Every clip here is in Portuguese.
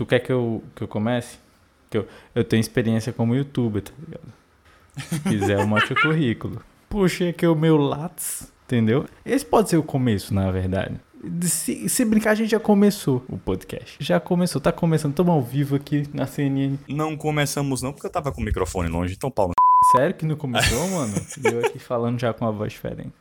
Tu quer que eu, que eu comece? Que eu, eu tenho experiência como youtuber, tá ligado? Se quiser, eu mostro o currículo. Puxa aqui o meu Lattes, entendeu? Esse pode ser o começo, na verdade. Se, se, brincar, a gente já começou o podcast. Já começou, tá começando. Estamos ao vivo aqui na CNN. Não começamos não, porque eu tava com o microfone longe, então pau. Sério que não começou, mano? eu aqui falando já com uma voz diferente.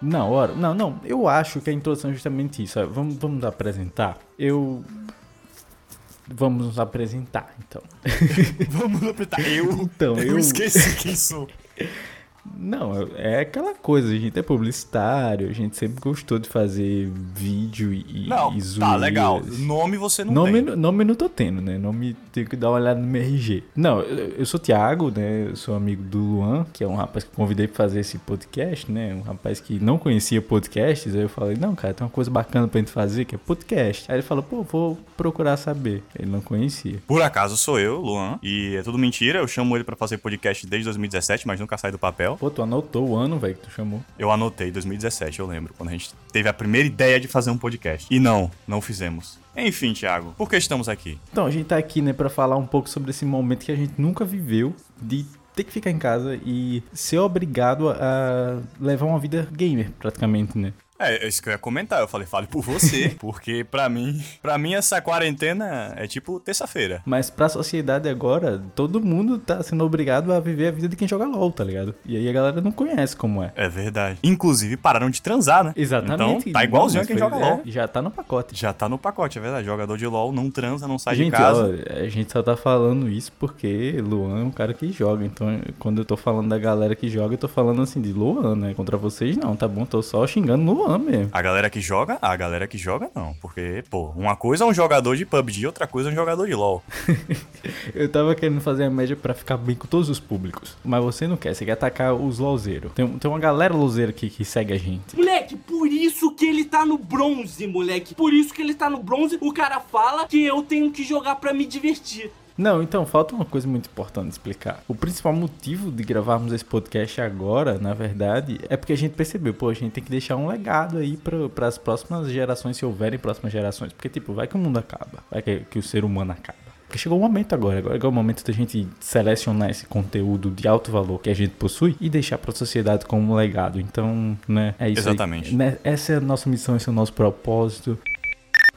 Não, ora, não, não. Eu acho que a introdução é justamente isso. Vamos, vamos apresentar. Eu. Vamos nos apresentar, então. vamos apresentar. Eu. Então, eu. Eu esqueci quem sou. Não, é aquela coisa, a gente é publicitário, a gente sempre gostou de fazer vídeo e, não, e Tá, legal. Nome você não nome, tem. Nome não tô tendo, né? Nome tenho que dar uma olhada no meu RG. Não, eu, eu sou Thiago, né? Eu sou amigo do Luan, que é um rapaz que convidei pra fazer esse podcast, né? Um rapaz que não conhecia podcasts. Aí eu falei, não, cara, tem uma coisa bacana pra gente fazer que é podcast. Aí ele falou, pô, vou procurar saber. Ele não conhecia. Por acaso sou eu, Luan, e é tudo mentira. Eu chamo ele pra fazer podcast desde 2017, mas nunca sai do papel. Pô, tu anotou o ano, velho, que tu chamou. Eu anotei 2017, eu lembro, quando a gente teve a primeira ideia de fazer um podcast. E não, não fizemos. Enfim, Thiago, por que estamos aqui? Então, a gente tá aqui, né, pra falar um pouco sobre esse momento que a gente nunca viveu de ter que ficar em casa e ser obrigado a levar uma vida gamer, praticamente, né? É, é isso que eu ia comentar. Eu falei, fale por você. porque pra mim, pra mim essa quarentena é tipo terça-feira. Mas pra sociedade agora, todo mundo tá sendo obrigado a viver a vida de quem joga LOL, tá ligado? E aí a galera não conhece como é. É verdade. Inclusive, pararam de transar, né? Exatamente. Então, tá igualzinho a quem joga LOL. É, já tá no pacote. Já tá no pacote, é verdade. Jogador de LOL não transa, não sai gente, de casa. Ó, a gente só tá falando isso porque Luan é um cara que joga. Então, quando eu tô falando da galera que joga, eu tô falando assim de Luan, né? Contra vocês não, tá bom? Tô só xingando Luan mesmo. A galera que joga? A galera que joga não. Porque, pô, uma coisa é um jogador de PUBG, outra coisa é um jogador de LoL. eu tava querendo fazer a média para ficar bem com todos os públicos. Mas você não quer, você quer atacar os LOLzeiros. Tem, tem uma galera LOLzeira aqui que segue a gente. Moleque, por isso que ele tá no bronze, moleque. Por isso que ele tá no bronze, o cara fala que eu tenho que jogar para me divertir. Não, então falta uma coisa muito importante explicar. O principal motivo de gravarmos esse podcast agora, na verdade, é porque a gente percebeu, pô, a gente tem que deixar um legado aí para as próximas gerações, se houverem próximas gerações. Porque, tipo, vai que o mundo acaba, vai que, que o ser humano acaba. Porque chegou o momento agora, agora é o momento da gente selecionar esse conteúdo de alto valor que a gente possui e deixar para a sociedade como legado. Então, né, é isso Exatamente. Aí. Né, essa é a nossa missão, esse é o nosso propósito.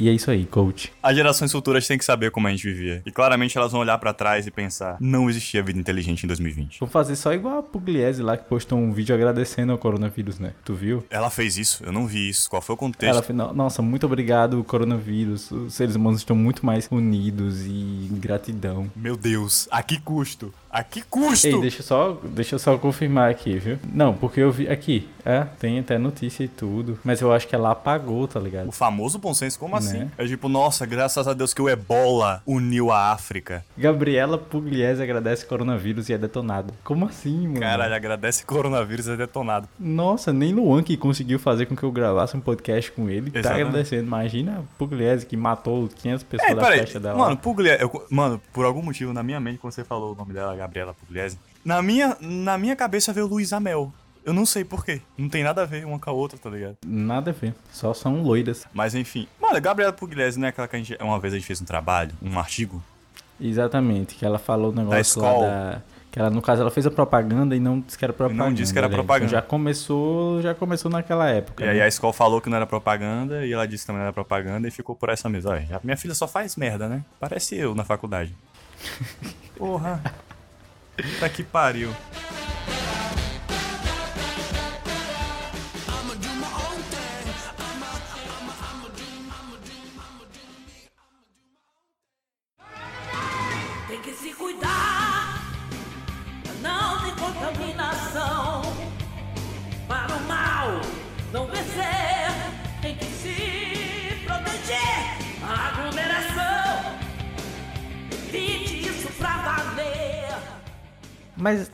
E é isso aí, coach. As gerações futuras têm que saber como a gente vivia. E claramente elas vão olhar para trás e pensar: não existia vida inteligente em 2020. Vou fazer só igual a Pugliese lá que postou um vídeo agradecendo ao coronavírus, né? Tu viu? Ela fez isso? Eu não vi isso. Qual foi o contexto? Ela fez, nossa, muito obrigado, coronavírus. Os seres humanos estão muito mais unidos e gratidão. Meu Deus, a que custo? A que custo? Ei, deixa eu só, deixa eu só confirmar aqui, viu? Não, porque eu vi aqui, é, tem até notícia e tudo, mas eu acho que ela apagou, tá ligado? O famoso bom senso, como assim? Né? É tipo, nossa, graças a Deus que o Ebola uniu a África. Gabriela Pugliese agradece coronavírus e é detonado. Como assim, mano? Caralho, agradece coronavírus e é detonado. Nossa, nem Luan que conseguiu fazer com que eu gravasse um podcast com ele, tá Exatamente. tá agradecendo. Imagina Pugliese que matou 500 pessoas é, da festa dela. Mano, Pugliese, eu, mano, por algum motivo na minha mente quando você falou o nome dela, Gabriela Pugliese. Na minha, na minha cabeça veio Luiz Amel. Eu não sei porquê. Não tem nada a ver uma com a outra, tá ligado? Nada a ver. Só são loiras. Mas enfim. Mano, Gabriela Pugliese, né? Aquela que a gente. Uma vez a gente fez um trabalho, um artigo. Exatamente. Que ela falou o negócio da lá da. Que ela, no caso, ela fez a propaganda e não disse que era propaganda. Não disse que era né? propaganda. Então já começou, já começou naquela época. E né? aí a escola falou que não era propaganda e ela disse que também não era propaganda e ficou por essa mesa. Olha, minha filha só faz merda, né? Parece eu na faculdade. Porra. Tá que pariu.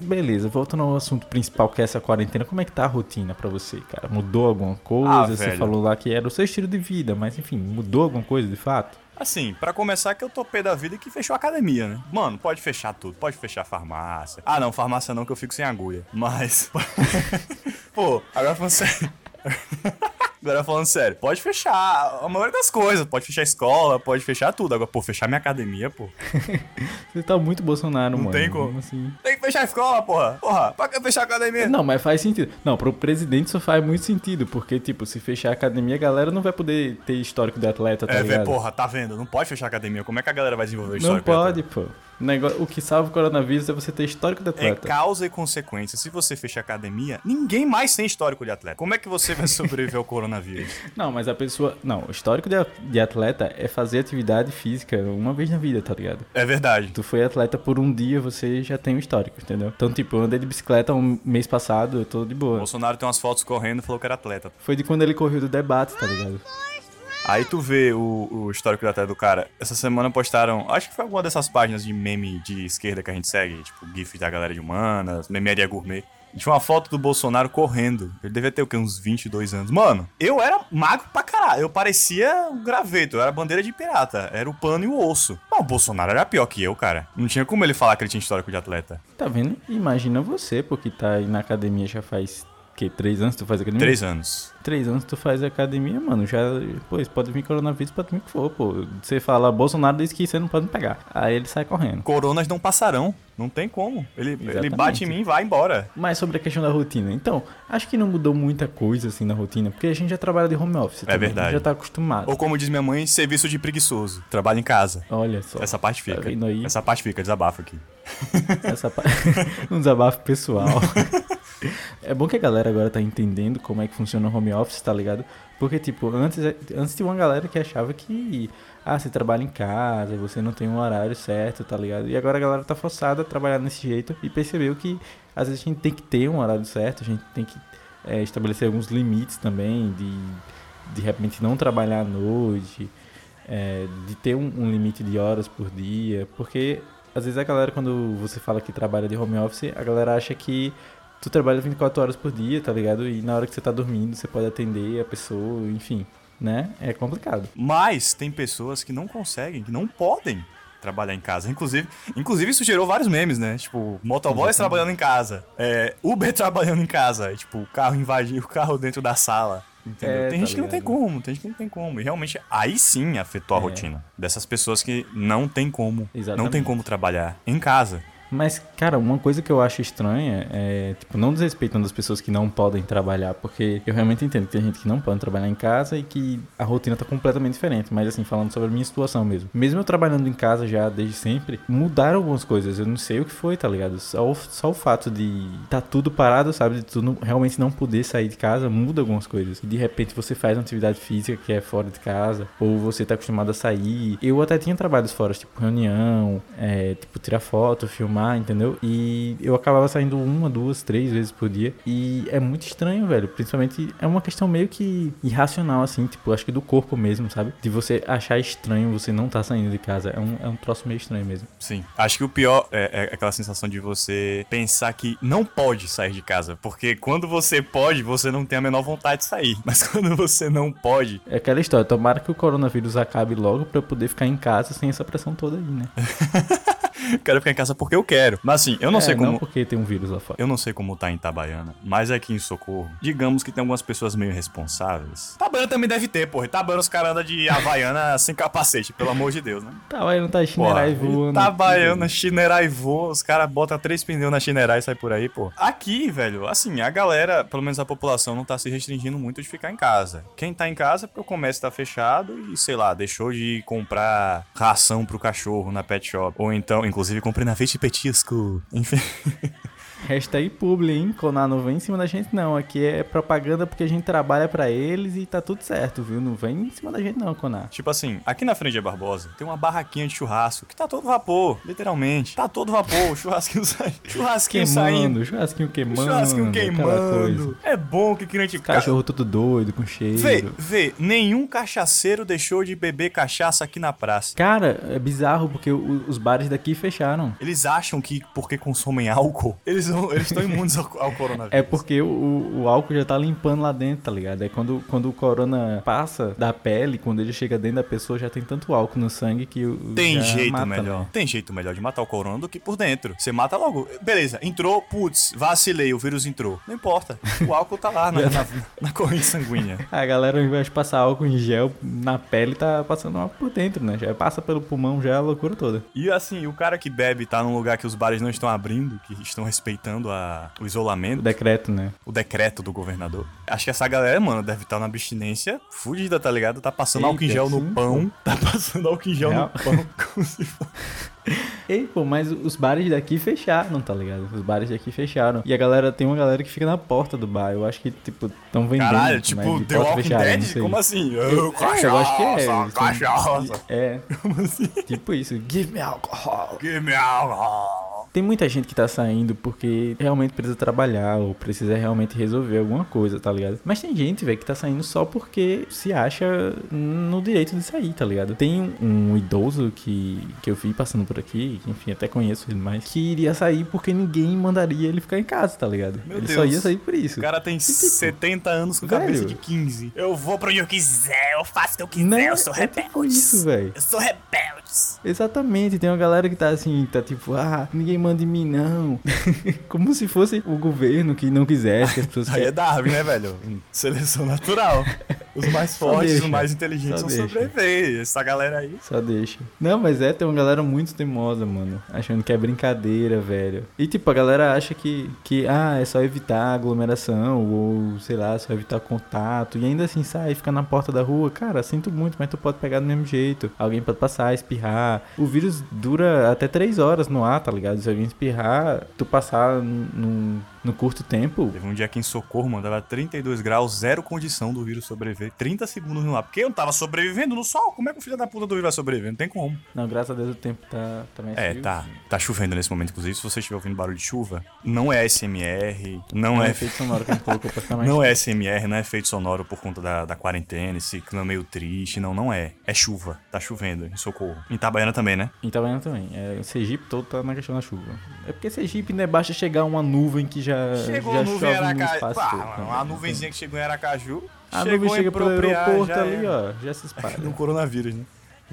Beleza, voltando ao assunto principal que é essa quarentena, como é que tá a rotina pra você, cara? Mudou alguma coisa? Ah, você velho. falou lá que era o seu estilo de vida, mas enfim, mudou alguma coisa de fato? Assim, pra começar que eu tô pé da vida que fechou a academia, né? Mano, pode fechar tudo, pode fechar a farmácia. Ah, não, farmácia não, que eu fico sem agulha. Mas. Pô, agora falando sério. Agora falando sério, pode fechar a maioria das coisas, pode fechar a escola, pode fechar tudo. Agora, pô, fechar minha academia, pô. Você tá muito Bolsonaro, Não mano. tem como. Assim. Tem fechar a escola, porra. Porra, pra que fechar a academia? Não, mas faz sentido. Não, pro presidente isso faz muito sentido, porque, tipo, se fechar a academia, a galera não vai poder ter histórico de atleta, tá é, ligado? velho, porra, tá vendo? Não pode fechar a academia. Como é que a galera vai desenvolver o não histórico? pode, pô. O, negócio, o que salva o coronavírus é você ter histórico de É atleta. causa e consequência. Se você fechar a academia, ninguém mais tem histórico de atleta. Como é que você vai sobreviver ao coronavírus? Não, mas a pessoa. Não, o histórico de, atleta é fazer atividade física uma vez na vida, tá ligado? É verdade. Tu foi atleta por um dia, você já tem um histórico, entendeu? Então, tipo, eu andei de bicicleta um mês passado, eu tô de O boa. Bolsonaro tem umas fotos correndo e falou que era atleta. Foi de quando ele correu do debate, tá ligado? Aí tu vê o, o histórico da atleta do cara. Essa semana postaram, acho que foi alguma dessas páginas de meme de esquerda que a gente segue, tipo GIF da galera de humanas, memeria gourmet. Tinha uma foto do Bolsonaro correndo. Ele devia ter o quê? Uns 22 anos. Mano, eu era magro pra caralho. Eu parecia um graveto. Eu era bandeira de pirata. Era o pano e o osso. O Bolsonaro era pior que eu, cara. Não tinha como ele falar que ele tinha histórico de atleta. Tá vendo? Imagina você, porque tá aí na academia já faz. Que, três anos tu faz academia? Três anos. Três anos tu faz academia, mano, já. Pô, isso pode vir coronavírus, pode vir o que for, pô. Você fala, Bolsonaro disse que você não pode me pegar. Aí ele sai correndo. Coronas não passarão. Não tem como. Ele, ele bate em mim e vai embora. Mas sobre a questão da rotina. Então, acho que não mudou muita coisa assim na rotina, porque a gente já trabalha de home office. também, verdade. Já tá acostumado. Ou como diz minha mãe, serviço de preguiçoso. Trabalho em casa. Olha só. Essa parte fica. Tá? Essa parte fica, desabafo aqui. Essa pa- um desabafo pessoal. é bom que a galera agora tá entendendo como é que funciona o home office, tá ligado? Porque, tipo, antes, antes tinha uma galera que achava que, ah, você trabalha em casa, você não tem um horário certo, tá ligado? E agora a galera tá forçada a trabalhar desse jeito e percebeu que às vezes a gente tem que ter um horário certo, a gente tem que é, estabelecer alguns limites também, de de repente não trabalhar à noite, é, de ter um, um limite de horas por dia, porque às vezes a galera, quando você fala que trabalha de home office, a galera acha que tu trabalha 24 horas por dia, tá ligado? E na hora que você tá dormindo, você pode atender a pessoa, enfim, né? É complicado. Mas tem pessoas que não conseguem, que não podem trabalhar em casa. Inclusive, inclusive isso gerou vários memes, né? Tipo, motoboys Exatamente. trabalhando em casa, é, Uber trabalhando em casa, tipo, o carro invadir o carro dentro da sala. Entendeu? É, tem tá gente que não tem ligado. como, tem gente que não tem como. E realmente aí sim afetou a É. rotina dessas pessoas que não tem como, não tem Exatamente. como trabalhar em casa. Mas, cara, uma coisa que eu acho estranha é, tipo, não desrespeitando as pessoas que não podem trabalhar, porque eu realmente entendo que tem gente que não pode trabalhar em casa e que a rotina tá completamente diferente. Mas, assim, falando sobre a minha situação mesmo. Mesmo eu trabalhando em casa já desde sempre, mudaram algumas coisas. Eu não sei o que foi, tá ligado? Só o, só o fato de tá tudo parado, sabe? De tu não- realmente não poder sair de casa, muda algumas coisas. E de repente você faz uma atividade física que é fora de casa, ou você tá acostumado a sair. Eu até tinha trabalhos fora, tipo reunião, é, tipo tirar foto, filmar, entendeu? E eu acabava saindo uma, duas, três vezes por dia. E é muito estranho, velho. Principalmente é uma questão meio que irracional, assim, tipo, acho que do corpo mesmo, sabe? De você achar estranho você não tá saindo de casa. É um, é um troço meio estranho mesmo. Sim. Acho que o pior é, é aquela sensação de você pensar que não pode sair de casa. Porque quando você pode, você não tem a menor vontade de sair. Mas quando você não pode, É aquela história, tomara que o coronavírus acabe logo pra eu poder ficar em casa sem essa pressão toda aí, né? quero ficar em casa porque eu quero. Mas assim, eu não É, sei como. Não porque tem um vírus lá fora. Eu não sei como tá em Itabaiana, mas aqui em Socorro, digamos que tem algumas pessoas meio responsáveis. Itabaiana também deve ter, porra. Itabaiana os caras andam de Havaiana sem capacete, pelo amor de Deus, né? Não tá chinerai voando. Itabaiana, chinerai voa, os caras botam três pneus na chinerai e sai por aí, pô. Aqui, velho, assim, a galera, pelo menos a população, não tá se restringindo muito de ficar em casa. Quem tá em casa é porque o comércio tá fechado e, sei lá, deixou de comprar ração pro cachorro na pet shop. Ou então, inclusive, comprei na Vete Petisco. Enfim. Hashtag publi, hein? Conar não vem em cima da gente, não. Aqui é propaganda porque a gente trabalha pra eles e tá tudo certo, viu? Não vem em cima da gente, não, Conar. Tipo assim, aqui na frente de Barbosa tem uma barraquinha de churrasco que tá todo vapor, literalmente. Tá todo vapor, o churrasquinho sai. Churrasquinho saindo. Queimando, churrasquinho queimando. Churrasquinho queimando. É bom que crente Cachorro todo doido, com cheiro. Vê, vê, nenhum cachaceiro deixou de beber cachaça aqui na praça. Cara, é bizarro porque os bares daqui fecharam. Eles acham que porque consomem álcool, eles vão estão eles tão imunes ao, ao coronavírus. É porque o, o álcool já tá limpando lá dentro, tá ligado? É quando, quando o corona passa da pele, quando ele chega dentro da pessoa, já tem tanto álcool no sangue que o. Tem já jeito mata, melhor. né? Tem jeito melhor de matar o corona do que por dentro. Você mata logo. Beleza, entrou, putz, vacilei, o vírus entrou. Não importa. O álcool tá lá na, na, na corrente sanguínea. A galera, ao invés de passar álcool em gel na pele, tá passando álcool por dentro, né? Já passa pelo pulmão, já é a loucura toda. E assim, o cara que bebe tá num lugar que os bares não estão abrindo, que estão respeitando a, o O isolamento, decreto, né? o decreto do governador. Acho que essa galera, mano, deve estar na abstinência fudida, tá ligado? Tá passando Eita, álcool em gel no sim, pão. Tá passando álcool em gel Real. no pão. Como se fosse. Ei, pô, mas os bares daqui fecharam, tá ligado? Os bares daqui fecharam. E a galera, tem uma galera que fica na porta do bar. Eu acho que, tipo, tão vendendo. Caralho, tipo, The Walking fechada, Dead? Como assim? É, eu acho que é. Cachaça, cachaça. É, Como assim? tipo isso. Give me alcohol. Give me alcohol. Tem muita gente que tá saindo porque realmente precisa trabalhar ou precisa realmente resolver alguma coisa, tá ligado? Mas tem gente, velho, que tá saindo só porque se acha no direito de sair, tá ligado? Tem um, um idoso que, que eu vi passando por aqui, que, enfim, até conheço ele mais, que iria sair porque ninguém mandaria ele ficar em casa, tá ligado? Meu ele Deus. só ia sair por isso. O cara tem tipo, 70 anos com velho. cabeça de 15. Eu vou pra onde eu quiser, eu faço o que eu quiser, Não, eu sou é tipo rebelde. isso, velho. Eu sou rebelde. Exatamente, tem uma galera que tá assim, tá tipo, ah, ninguém manda em mim não. Como se fosse o governo que não quisesse que as pessoas Aí é Darwin, né, velho? Seleção natural. Os mais fortes, deixa. os mais inteligentes Só vão sobreviver. Essa galera aí. Só deixa. Não, mas é, tem uma galera muito teimosa, mano. Achando que é brincadeira, velho. E tipo, a galera acha que, que ah, é só evitar aglomeração, ou sei lá, só evitar contato. E ainda assim sai, fica na porta da rua. Cara, sinto muito, mas tu pode pegar do mesmo jeito. Alguém pode passar, espirrar. O vírus dura até 3 horas no ar, tá ligado? Se alguém espirrar, tu passar num, no curto tempo. Teve um dia aqui em Socorro, mano, tava 32 graus, zero condição do vírus sobreviver. 30 segundos no ar. Porque eu não tava sobrevivendo no sol. Como é que o filho da puta do vírus vai sobreviver? Não tem como. Não, graças a Deus o tempo tá, tá mais É, frio. tá. Tá chovendo nesse momento, inclusive. Se você estiver ouvindo barulho de chuva, não é SMR, não Não é. é efeito sonoro que a gente colocou pra ficar mais Não é SMR, não é efeito sonoro por conta da, da quarentena, esse clima meio triste. Não, não é. É chuva. Tá chovendo em Socorro. Em Itabaiana também, né? Em Itabaiana também. É, o Sergipe todo tá na questão da chuva. É porque Sergipe, né, basta chegar uma nuvem que já, Chegou já a nuvem em Aracaju. espaço Pá, todo. mano, né? nuvenzinha que chegou em Aracaju. A chegou nuvem chega pelo aeroporto ali, é. ó, já se espalha. No coronavírus, né?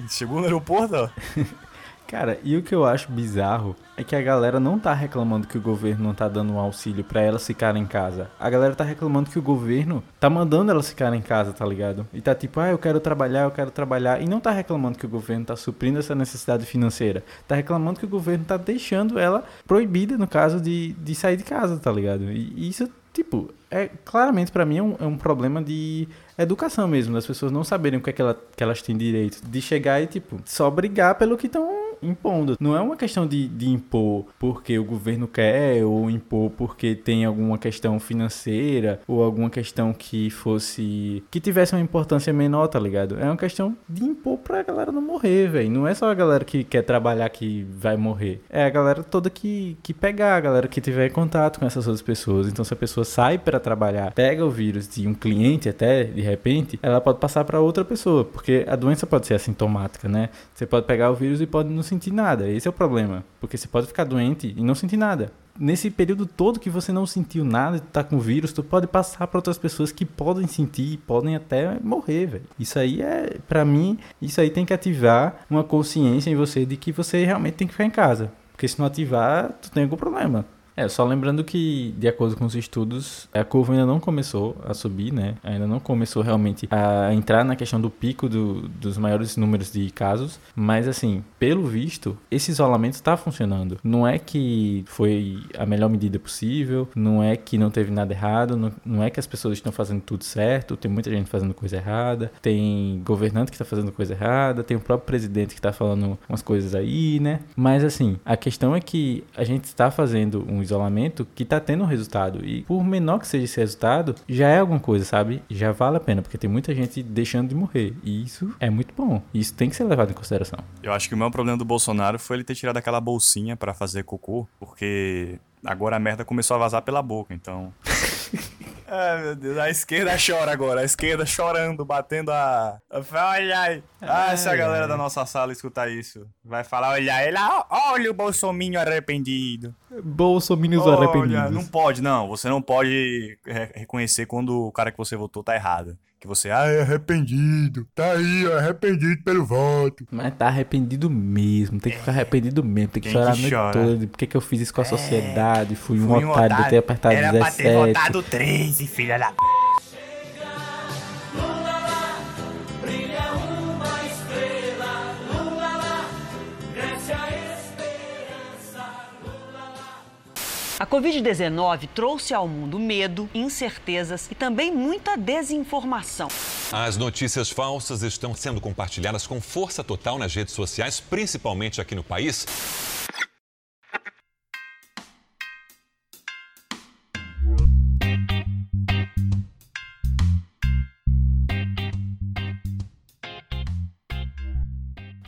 Chegou no aeroporto, ó. Cara, e o que eu acho bizarro é que a galera não tá reclamando que o governo não tá dando um auxílio pra elas ficarem em casa. A galera tá reclamando que o governo tá mandando elas ficarem em casa, tá ligado? E tá tipo, ah, eu quero trabalhar, eu quero trabalhar. E não tá reclamando que o governo tá suprindo essa necessidade financeira. Tá reclamando que o governo tá deixando ela proibida, no caso, de, de sair de casa, tá ligado? E isso, tipo, é claramente pra mim é um, é um problema de educação mesmo, das pessoas não saberem o que, é que, ela- que elas têm direito. De chegar e, tipo, só brigar pelo que estão impondo. Não é uma questão de, de impor porque o governo quer, ou impor porque tem alguma questão financeira, ou alguma questão que fosse. que tivesse uma importância menor, tá ligado? É uma questão de impor pra galera não morrer, velho. Não é só a galera que quer trabalhar que vai morrer. É a galera toda que, que pegar, a galera que tiver contato com essas outras pessoas. Então, se a pessoa sai pra trabalhar, pega o vírus de um cliente até, de repente, ela pode passar pra outra pessoa, porque a doença pode ser assintomática, né? Você pode pegar o vírus e pode não sentir nada. Esse é o problema, porque você pode ficar doente e não sentir nada. Nesse período todo que você não sentiu nada, tá com vírus, tu pode passar para outras pessoas que podem sentir e podem até morrer, velho. Isso aí é, pra mim, isso aí tem que ativar uma consciência em você de que você realmente tem que ficar em casa. Porque se não ativar, tu tem algum problema. É, só lembrando que, de acordo com os estudos, a curva ainda não começou a subir, né? Ainda não começou realmente a entrar na questão do pico do- dos maiores números de casos. Mas, assim, pelo visto, esse isolamento está funcionando. Não é que foi a melhor medida possível, não é que não teve nada errado, não, não é que as pessoas estão fazendo tudo certo, tem muita gente fazendo coisa errada, tem governante que está fazendo coisa errada, tem o próprio presidente que está falando umas coisas aí, né? Mas, assim, a questão é que a gente está fazendo um isolamento que tá tendo um resultado. E por menor que seja esse resultado, já é alguma coisa, sabe? Já vale a pena, porque tem muita gente deixando de morrer. E isso é muito bom. Isso tem que ser levado em consideração. Eu acho que o maior problema do Bolsonaro foi ele ter tirado aquela bolsinha pra fazer cocô, porque agora a merda começou a vazar pela boca, então. Ai, meu Deus, a esquerda chora agora, a esquerda chorando, batendo a. Olha aí. Ah, se a galera ai. da nossa sala escutar isso, vai falar: olha ele, ó, olha o bolsominho arrependido. Bolsominions arrependidos. não pode, não. Você não pode re- reconhecer quando o cara que você votou tá errado. Que você, ah, é arrependido. Tá aí, ó, arrependido pelo voto. Mas tá arrependido mesmo, tem que ficar arrependido mesmo, tem que Quem chorar que a noite chora? toda. de Por que, que eu fiz isso com a sociedade? Fui um Fui otário de ter apertado Era 17. pra ter votado 13, filha da... Brilha A Covid-19 trouxe ao mundo medo, incertezas e também muita desinformação. As notícias falsas estão sendo compartilhadas com força total nas redes sociais, principalmente aqui no país.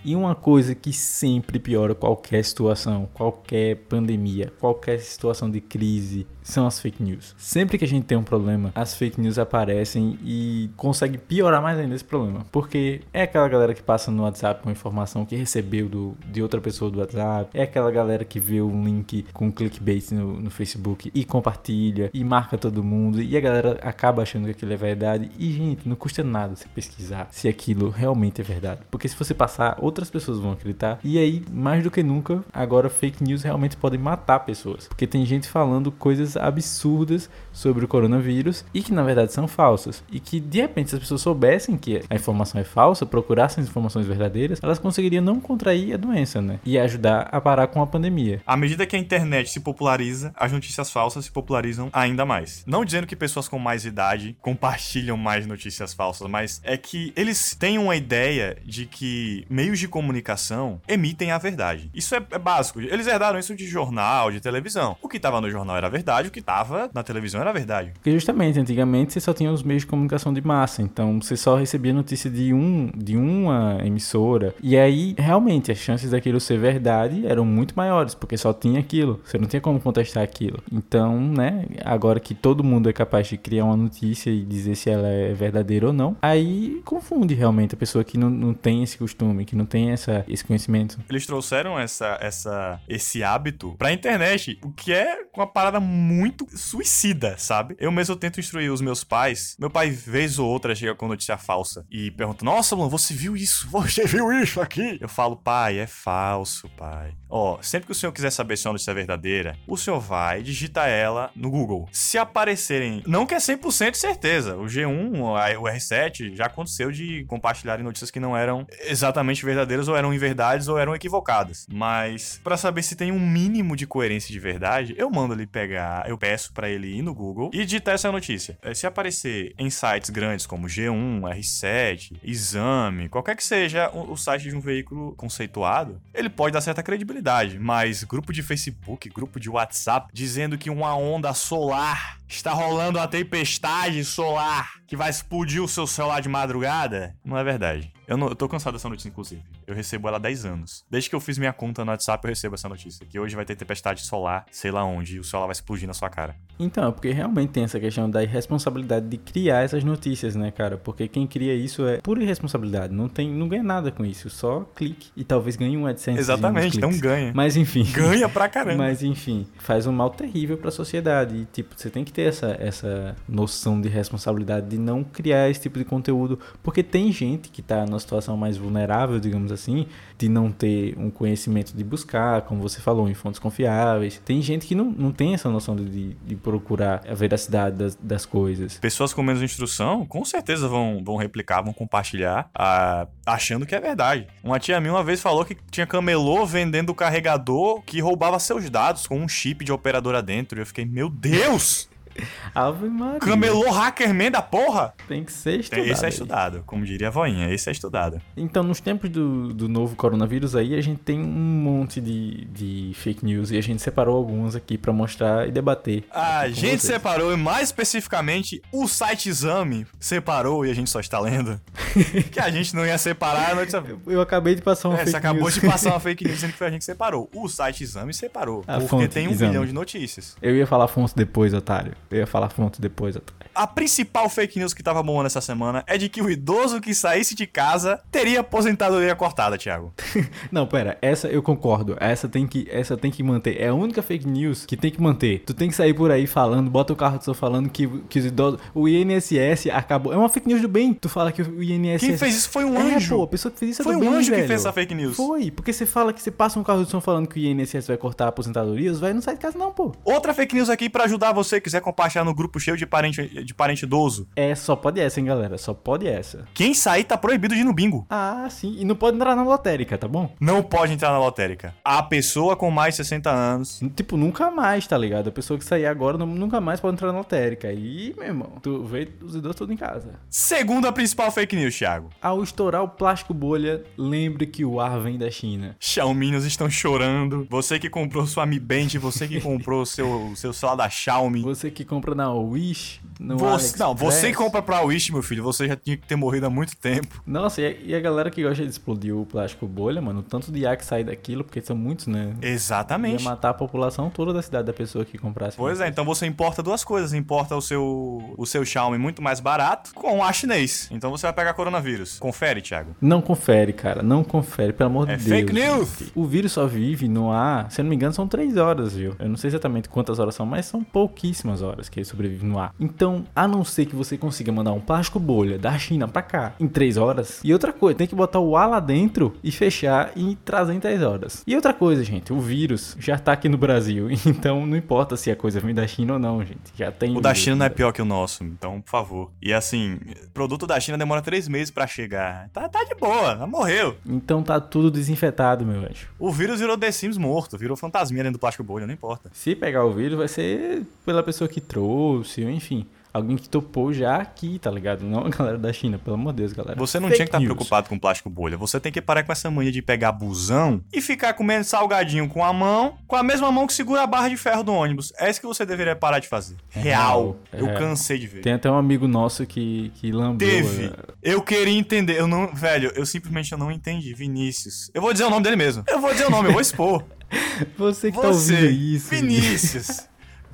E uma coisa que sempre piora qualquer situação, qualquer pandemia, qualquer situação de crise, são as fake news. Sempre que a gente tem um problema, as fake news aparecem e conseguem piorar mais ainda esse problema. Porque é aquela galera que passa no WhatsApp com informação que recebeu do, de outra pessoa do WhatsApp, é aquela galera que vê um link com clickbait no, no Facebook e compartilha e marca todo mundo, e a galera acaba achando que aquilo é verdade. E, gente, não custa nada você pesquisar se aquilo realmente é verdade. Porque se você passar, outras pessoas vão acreditar. E aí, mais do que nunca, agora fake news realmente podem matar pessoas. Porque tem gente falando coisas absurdas sobre o coronavírus e que na verdade são falsas. E que de repente, se as pessoas soubessem que a informação é falsa, procurassem as informações verdadeiras, elas conseguiriam não contrair a doença, né? E ajudar a parar com a pandemia. À medida que a internet se populariza, as notícias falsas se popularizam ainda mais. Não dizendo que pessoas com mais idade compartilham mais notícias falsas, mas é que eles têm uma ideia de que meios de comunicação emitem a verdade. Isso é, é básico. Eles herdaram isso de jornal, de televisão. O que estava no jornal era verdade, o que estava na televisão era verdade. Porque justamente, antigamente você só tinha os meios de comunicação de massa, então você só recebia notícia de um de uma emissora. E aí, realmente, as chances daquilo ser verdade eram muito maiores, porque só tinha aquilo. Você não tinha como contestar aquilo. Então, né, agora que todo mundo é capaz de criar uma notícia e dizer se ela é verdadeira ou não, aí confunde realmente a pessoa que não, não tem esse costume, que não tem essa, esse conhecimento. Eles trouxeram essa, essa, esse hábito pra internet, o que é uma parada muito suicida, sabe? Eu mesmo tento instruir os meus pais. Meu pai, vez ou outra, chega com notícia falsa e pergunta: Nossa, mano, você viu isso? Você viu isso aqui? Eu falo, pai, é falso, pai. Ó, sempre que o senhor quiser saber se uma notícia é verdadeira, o senhor vai, digita ela no Google. Se aparecerem, não que é 100% certeza, o G1, a- o R7 já aconteceu de compartilharem notícias que não eram exatamente verdadeiras ou eram inverdades ou eram equivocadas. Mas pra saber se tem um mínimo de coerência de verdade, eu mando ele pegar, eu peço pra ele ir no Google e digitar essa notícia. Eh, Se aparecer em sites grandes como G1, R7, Exame, qualquer que seja o, o site de um veículo conceituado, ele pode dar certa credibilidade, mas grupo de Facebook, grupo de WhatsApp dizendo que uma onda solar está rolando uma tempestade solar que vai explodir o seu celular de madrugada, não é verdade. Eu, não, eu tô cansado dessa notícia, inclusive. Eu recebo ela há 10 anos. Desde que eu fiz minha conta no WhatsApp, eu recebo essa notícia. Que hoje vai ter tempestade solar, sei lá onde, e o celular vai explodir na sua cara. Então, é porque realmente tem essa questão da irresponsabilidade de criar essas notícias, né, cara? Porque quem cria isso é pura irresponsabilidade. Não tem, não ganha nada com isso, só clique e talvez ganhe um AdSense. Exatamente, então ganha. Mas enfim. Ganha pra caramba. Mas enfim, faz um mal terrível pra sociedade. E, tipo, você tem que ter essa, essa noção de responsabilidade de não criar esse tipo de conteúdo. Porque tem gente que tá numa situação mais vulnerável, digamos assim, de não ter um conhecimento de buscar, como você falou, em fontes confiáveis. Tem gente que não, não tem essa noção de, de, procurar a veracidade das, das coisas. Pessoas com menos instrução, com certeza vão, vão replicar, vão compartilhar, ah, achando que é verdade. Uma tia minha uma vez falou que tinha camelô vendendo carregador que roubava seus dados com um chip de operadora dentro. E eu fiquei, meu Deus! Ave Maria. Camelô hackerman da porra! Tem que ser estudado. Esse é aí. estudado, como diria a voinha, esse é estudado. Então, nos tempos do, do novo coronavírus aí, a gente tem um monte de, de fake news e a gente separou algumas aqui pra mostrar e debater. A gente vocês. separou, e mais especificamente, o site Exame separou e a gente só está lendo. que a gente não ia separar a notícia. Eu acabei de passar uma É, fake você acabou news. de passar uma fake news dizendo que foi a gente que separou. O site Exame separou. A porque fonte, tem um Exame. milhão de notícias. Eu ia falar fonte depois, otário. Eu ia falar fonte depois. A principal fake news que tava bombando essa semana é de que o idoso que saísse de casa teria aposentadoria cortada, Thiago. Não, pera, essa eu concordo. Essa tem que, essa tem que manter. É a única fake news que tem que manter. Tu tem que sair por aí falando, bota o carro do seu falando que, que os idosos. O INSS acabou. É uma fake news do bem. Tu fala que o INSS. Quem fez isso foi um É, anjo. pô, a pessoa que fez isso é Foi um bem, anjo que velho. fez essa fake news. Foi, porque você fala que você passa um carro do som falando que o INSS vai cortar a aposentadoria, os velhos não saem de casa, não, pô. Outra fake news aqui pra ajudar você, quiser compartilhar no grupo cheio de parente, de parente idoso. É, só pode essa, hein, galera. Só pode essa. Quem sair tá proibido de ir no bingo. Ah, sim. E não pode entrar na lotérica, tá bom? Não pode entrar na lotérica. A pessoa com mais de 60 anos. Tipo, nunca mais, tá ligado? A pessoa que sair agora não- nunca mais pode entrar na lotérica. Aí, meu irmão, tu vê os idosos tudo em casa. Segunda principal fake news, Thiago. Ao estourar o plástico bolha, lembre que o ar vem da China. Xiaominos estão chorando. Você que comprou sua Mi Band, você que comprou seu, seu celular da Xiaomi. Você que compra na Wish, no Você, não, você compra pra Wish, meu filho, você já tinha que ter morrido há muito tempo. Nossa, e a, e a galera que gosta de explodir o plástico bolha, mano, o tanto de ar que sai daquilo, porque são muitos, né? Ia Exatamente. matar a população toda da cidade da pessoa que comprasse. Pois é, então você importa duas coisas. Importa o seu, o seu Xiaomi muito mais barato com ar chinês. Então você vai pegar coronavírus. Confere, Thiago. Não confere, cara. Não confere, pelo amor É de Deus. fake news. gente. O vírus só vive no ar, se eu não me engano, são três horas, viu? Eu não sei exatamente quantas horas são, mas são pouquíssimas horas que ele sobrevive no ar. Então, a não ser que você consiga mandar um plástico bolha da China pra cá em três horas. E outra coisa, tem que botar o ar lá dentro e fechar e trazer em três horas. E outra coisa, gente, o vírus já tá aqui no Brasil. Então, não importa se a coisa vem da China ou não, gente. Já tem. O da China não é pior que o nosso, então, por favor. E assim, produto da China demora três meses pra chegar. Tá, tá de boa, já morreu. Então tá tudo desinfetado, meu anjo. O vírus virou The Sims morto, virou fantasminha dentro do plástico bolha, não importa. Se pegar o vírus, vai ser pela pessoa que trouxe, ou enfim. Alguém que topou já aqui, tá ligado? Não a galera da China, pelo amor de Deus, galera. Você não Fake tinha que estar news. preocupado com plástico bolha. Você tem que parar com essa mania de pegar busão e ficar comendo salgadinho com a mão, com a mesma mão que segura a barra de ferro do ônibus. É isso que você deveria parar de fazer. Real. É Eu cansei de ver. Tem até um amigo nosso que, que lambeu. Teve. é, Eu queria entender. Eu não. Velho, eu simplesmente eu não entendi. Vinícius. Eu vou dizer o nome dele mesmo. Eu vou dizer o nome, eu vou expor. Você que tá Você. ouvindo isso. Vinícius.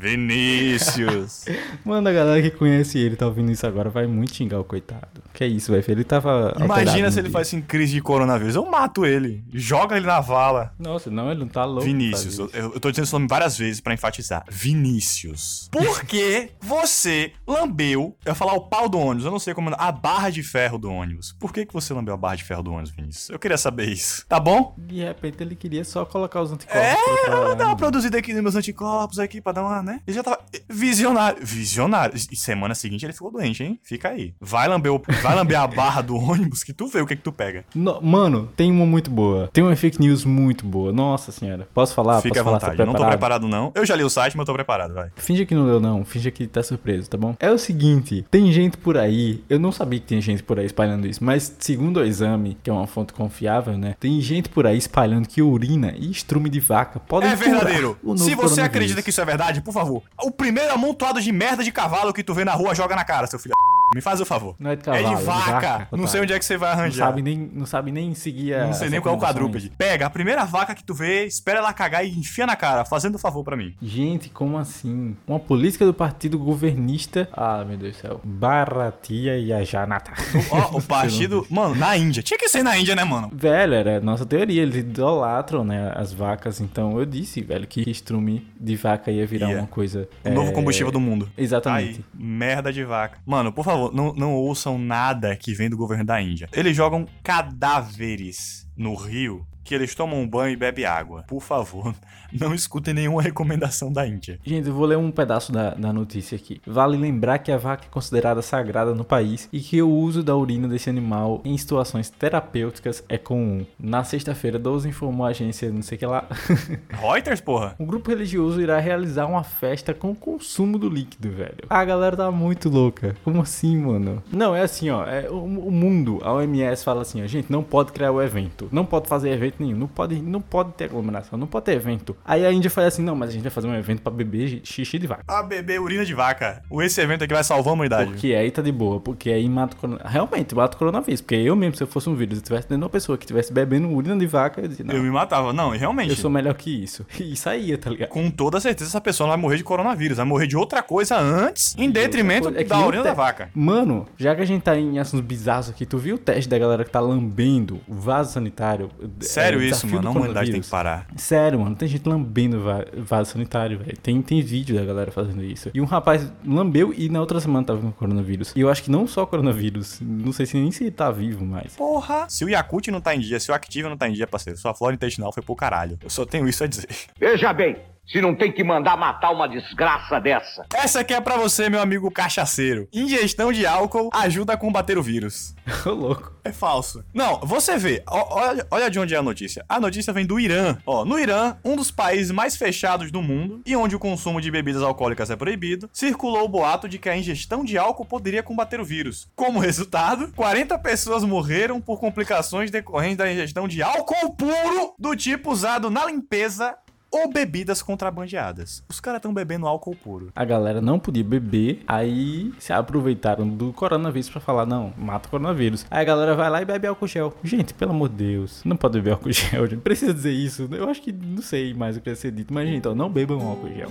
Vinícius. Mano, a galera que conhece ele tá ouvindo isso agora vai muito xingar o coitado. Que é isso, velho. Ele tava. Imagina se ele dia. faz assim, crise de coronavírus. Eu mato ele. Joga ele na vala. Nossa, não, ele não tá louco. Vinícius, eu, eu tô dizendo esse nome várias vezes pra enfatizar. Vinícius. Por que você lambeu, eu ia falar o pau do ônibus, eu não sei como, a barra de ferro do ônibus. Por que, que você lambeu a barra de ferro do ônibus, Vinícius? Eu queria saber isso. Tá bom? De repente ele queria só colocar os anticorpos. É, eu trabalhar, dar uma né? produzida aqui nos meus anticorpos aqui pra dar uma, né? Ele já tava visionário. Visionário. E semana seguinte ele ficou doente, hein? Fica aí. Vai lamber, o- vai lamber a barra do ônibus que tu vê o que que tu pega. No- mano, tem uma muito boa. Tem uma fake news muito boa. Nossa senhora. Posso falar? Fica à Posso falar? Tá vontade. Eu não tô preparado não. Eu já li o site, mas eu tô preparado, vai. Finge que não leu, não. Finge que tá surpreso, tá bom? É o seguinte: tem gente por aí. Eu não sabia que tinha gente por aí espalhando isso, mas segundo o exame, que é uma fonte confiável, né? Tem gente por aí espalhando que urina e estrume de vaca podem É verdadeiro. Se você acredita que isso é verdade, por favor. O primeiro amontoado de merda de cavalo que tu vê na rua, joga na cara, seu filho. Me faz o favor. Não é de É cavalo, de é de vaca. vaca, não sei onde é que você vai Não arranjar. sabe nem, não sabe nem seguir a. Não sei nem qual é o quadrúpede. Pega a primeira vaca que tu vê, espera ela cagar e enfia na cara, fazendo um favor pra mim. Gente, como assim? Uma política do partido governista. Ah, meu Deus do céu. Baratia e a Janata. Ó, o partido. Mano, na Índia. Tinha que ser na Índia, né, mano? Velho, era a nossa teoria, eles idolatram, né, as vacas, então eu disse, velho, que estrume de vaca ia virar Ia. uma coisa... O novo é, combustível do mundo. Exatamente. Aí, merda de vaca. Mano, por favor, não, não ouçam nada que vem do governo da Índia. Eles jogam cadáveres no rio que eles tomam um banho e bebem água. Por favor, não escutem nenhuma recomendação da Índia. Gente, eu vou ler um pedaço da, da notícia aqui. Vale lembrar que a vaca é considerada sagrada no país e que o uso da urina desse animal em situações terapêuticas é comum. Na sexta-feira, 12 informou a agência, não sei o que lá. Reuters, porra? Um grupo religioso irá realizar uma festa com o consumo do líquido, velho. A galera tá muito louca. Como assim, mano? Não, é assim, ó. É, o, o mundo, a OMS fala assim, ó, gente, não pode criar o evento. Não pode fazer evento jeito nenhum. Não pode, não pode ter aglomeração, não pode ter evento. Aí a Índia faz assim, não, mas a gente vai fazer um evento pra beber xixi de vaca. A beber urina de vaca. O Esse evento aqui vai salvar a humanidade. Porque aí tá de boa, porque aí mata o coronavírus. Realmente, mata o coronavírus. Porque eu mesmo, se eu fosse um vírus e tivesse dentro de uma pessoa que estivesse bebendo urina de vaca, eu dizia, não, Eu eu, me matava. Não, e realmente. sou melhor que isso. E saía, tá ligado? Com toda certeza, essa pessoa não vai morrer de coronavírus. Vai morrer de outra coisa antes, em detrimento é da urina te- da vaca. Mano, já que a gente tá em assuntos bizarros aqui, tu viu o teste da galera que tá lambendo o vaso sanitário? Sério É, isso, mano. A humanidade tem que parar. Sério, mano, tem gente lambendo va- vaso sanitário, velho. Tem, tem vídeo da galera fazendo isso. E um rapaz lambeu e na outra semana tava com coronavírus. E eu acho que não só coronavírus, não sei se nem se tá vivo mais. Porra! Se o Yakut não tá em dia, se o Activa não tá em dia, parceiro, sua flora intestinal foi pro caralho. Eu só tenho isso a dizer. Veja bem, se não tem que mandar matar uma desgraça dessa. Essa aqui é pra você, meu amigo cachaceiro. Ingestão de álcool ajuda a combater o vírus. Ô, louco. É falso. Não, você vê. ó, Olha, olha de onde é a notícia. A notícia vem do Irã. Ó, no Irã, um dos países mais fechados do mundo e onde o consumo de bebidas alcoólicas é proibido, circulou o boato de que a ingestão de álcool poderia combater o vírus. Como resultado, 40 pessoas morreram por complicações decorrentes da ingestão de álcool puro do tipo usado na limpeza ou bebidas contrabandeadas. Os caras estão bebendo álcool puro. A galera não podia beber, aí se aproveitaram do coronavírus pra falar, não, mata o coronavírus. Aí a galera vai lá e bebe álcool gel. Gente, pelo amor de Deus, não pode beber álcool gel, gente. Precisa dizer isso. Eu acho que não sei mais o que vai ser dito. Mas, gente, ó, não bebam álcool gel.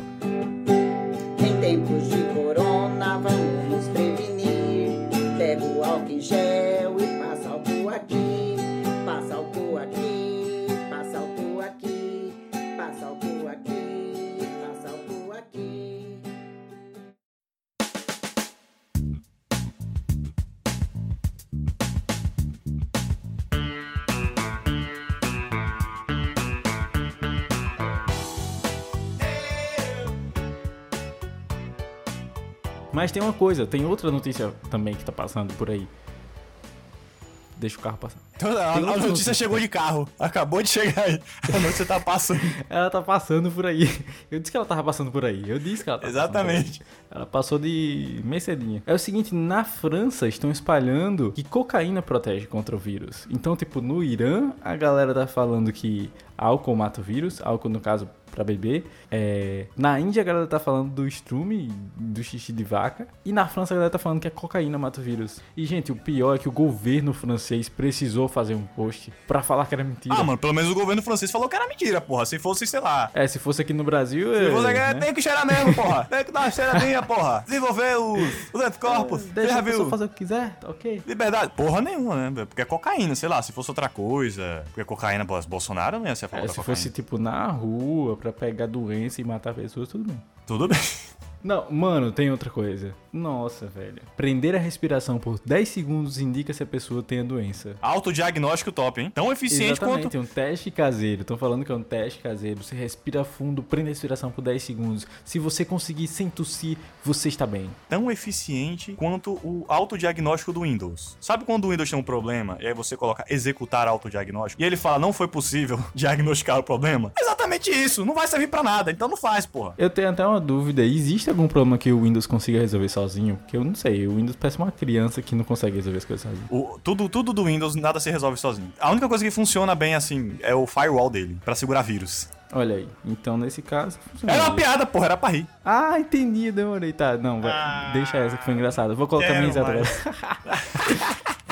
Em tempos de corona, vamos nos prevenir. Pega o álcool em gel e passa álcool aqui. Mas tem uma coisa, tem outra notícia também que tá passando por aí. Deixa o carro passar. Então, a, a notícia chegou de carro. Acabou de chegar aí. A notícia tá passando. Ela tá passando por aí. Eu disse que ela tava passando por aí. Eu disse que ela tava Exatamente. Ela passou de Mercedinha. É o seguinte, na França estão espalhando que cocaína protege contra o vírus. Então, tipo, no Irã, a galera tá falando que álcool mata o vírus, álcool no caso pra beber. É... Na Índia a galera tá falando do estrume, do xixi de vaca. E na França a galera tá falando que a cocaína mata o vírus. E, gente, o pior é que o governo francês precisou fazer um post pra falar que era mentira. Ah, mano, pelo menos o governo francês falou que era mentira, porra. Se fosse, sei lá. É, se fosse aqui no Brasil. Se é, você né? tem que cheirar mesmo, porra. Tem que dar uma cheiradinha, porra. Desenvolver os, os anticorpos. Você Deixa já viu? fazer o que quiser, tá ok? Liberdade. Porra nenhuma, né? Porque é cocaína, sei lá. Se fosse outra coisa. Porque cocaína, Bolsonaro não ia ser a favor É, se cocaína. fosse, tipo, na rua pra pegar doença e matar pessoas, tudo bem. Tudo bem. Não, mano, tem outra coisa. Nossa, velho. Prender a respiração por 10 segundos indica se a pessoa tem a doença. Autodiagnóstico top, hein? Tão eficiente Exatamente, quanto. é um teste caseiro. Estão falando que é um teste caseiro. Você respira fundo, prende a respiração por 10 segundos. Se você conseguir sem tossir, você está bem. Tão eficiente quanto o autodiagnóstico do Windows. Sabe quando o Windows tem um problema e aí você coloca executar autodiagnóstico e ele fala não foi possível diagnosticar o problema? Exatamente isso. Não vai servir pra nada. Então não faz, porra. Eu tenho até uma dúvida. Existe algum problema que o Windows consiga resolver sozinho? Que eu não sei. O Windows parece uma criança que não consegue resolver as coisas sozinho. O- tudo, tudo do Windows, nada se resolve sozinho. A única coisa que funciona bem assim é o firewall dele, pra segurar vírus. Olha aí. Então, nesse caso. Era uma piada, porra, era pra rir. Ah, entendi, demorei. Tá, não, vai. deixa essa que foi engraçada. Vou colocar minha risada.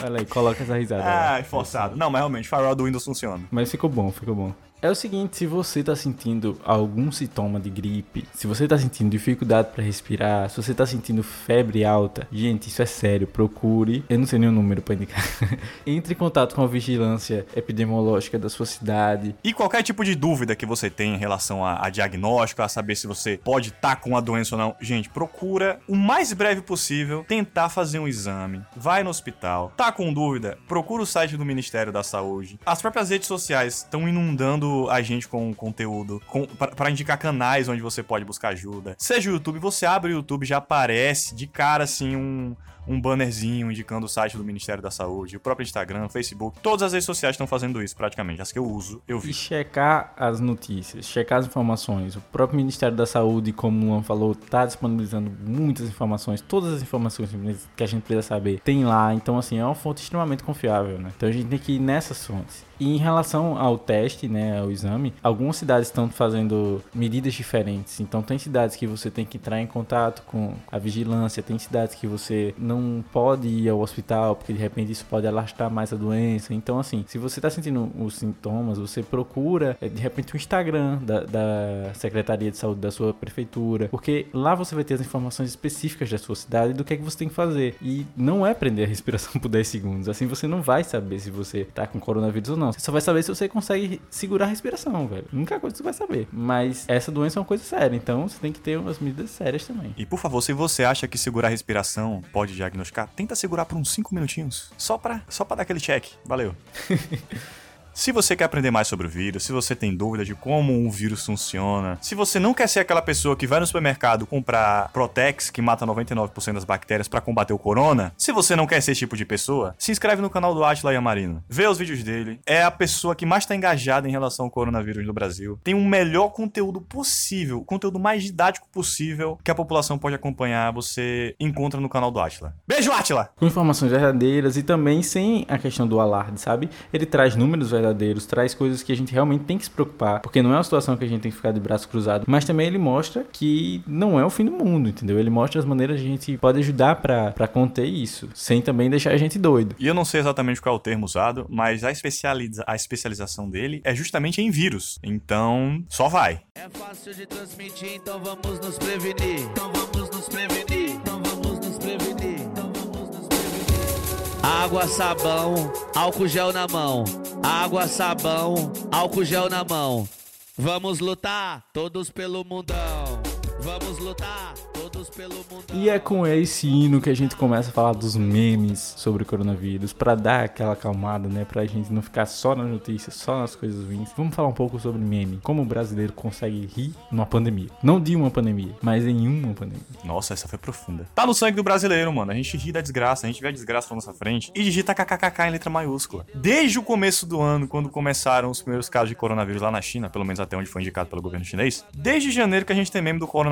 Olha aí, coloca essa risada. lá. Ai, forçado. Não, mas realmente, o firewall do Windows funciona. Mas ficou bom, ficou bom. É o seguinte, se você tá sentindo algum sintoma de gripe, se você tá sentindo dificuldade pra respirar, se você tá sentindo febre alta, gente, isso é sério, procure, eu não sei nenhum número pra indicar. Entre em contato com a vigilância epidemiológica da sua cidade. E qualquer tipo de dúvida que você tem em relação a, a diagnóstico, a saber se você pode estar com a doença ou não, gente, procura o mais breve possível tentar fazer um exame. Vai no hospital. Tá com dúvida? Procura o site do Ministério da Saúde. As próprias redes sociais estão inundando a gente com conteúdo, com, para indicar canais onde você pode buscar ajuda. Seja o YouTube, você abre o YouTube, já aparece de cara assim um. Um bannerzinho indicando o site do Ministério da Saúde, o próprio Instagram, Facebook. Todas as redes sociais estão fazendo isso praticamente. As que eu uso, eu E vi. checar as notícias, checar as informações. O próprio Ministério da Saúde, como o Luan falou, tá disponibilizando muitas informações. Todas as informações que a gente precisa saber tem lá. Então, assim, é uma fonte extremamente confiável, né? Então a gente tem que ir nessas fontes. E em relação ao teste, né, ao exame, algumas cidades estão fazendo medidas diferentes. Então tem cidades que você tem que entrar em contato com a vigilância, tem cidades que você não pode ir ao hospital porque de repente isso pode alastrar mais a doença. Então assim, se você está sentindo os sintomas, você procura eh, de repente o Instagram da, da Secretaria de Saúde da sua prefeitura, porque lá você vai ter as informações específicas da sua cidade do que é que você tem que fazer. E não é prender a respiração por 10 segundos. Assim você não vai saber se você tá com coronavírus ou não. Você só vai saber se você consegue segurar a respiração, velho. A única coisa você vai saber. Mas essa doença é uma coisa séria, então você tem que ter umas medidas sérias também. E por favor, se você acha que segurar a respiração pode diagnosticar, tenta segurar por uns 5 minutinhos. Só pra, só pra dar aquele check. Valeu. Se você quer aprender mais sobre o vírus, se você tem dúvida de como um vírus funciona, se você não quer ser aquela pessoa que vai no supermercado comprar Protex, que mata 99% das bactérias pra combater o corona, se você não quer ser esse tipo de pessoa, se inscreve no canal do Atila Yamarino. Vê os vídeos dele. É a pessoa que mais tá engajada em relação ao coronavírus no Brasil. Tem o melhor conteúdo possível, o conteúdo mais didático possível que a população pode acompanhar, você encontra no canal do Atila. Beijo, Atila! Com informações verdadeiras e também sem a questão do alarde, sabe? Ele traz números verdadeiros, traz coisas que a gente realmente tem que se preocupar, porque não é uma situação que a gente tem que ficar de braço cruzado, mas também ele mostra que não é o fim do mundo, entendeu? Ele mostra as maneiras que a gente pode ajudar pra pra conter isso, sem também deixar a gente doido. E eu não sei exatamente qual é o termo usado, mas a, especializa a especialização dele é justamente em vírus. Então, só vai. É fácil de transmitir, então vamos nos prevenir. Então vamos nos prevenir. Água, sabão, álcool gel na mão. Água, sabão, álcool gel na mão. Vamos lutar, todos pelo mundão. Vamos lutar, todos pelo mundão. E é com esse hino que a gente começa a falar dos memes sobre o coronavírus, pra dar aquela acalmada, né? Pra gente não ficar só nas notícias, só nas coisas ruins. Vamos falar um pouco sobre meme. Como o brasileiro consegue rir numa pandemia. Não de uma pandemia, mas em uma pandemia. Nossa, essa foi profunda. Tá no sangue do brasileiro, mano. A gente ri da desgraça, a gente vê a desgraça na nossa frente e digita kkkk em letra maiúscula. Desde o começo do ano, quando começaram os primeiros casos de coronavírus lá na China, pelo menos até onde foi indicado pelo governo chinês, desde janeiro que a gente tem meme do coronavírus.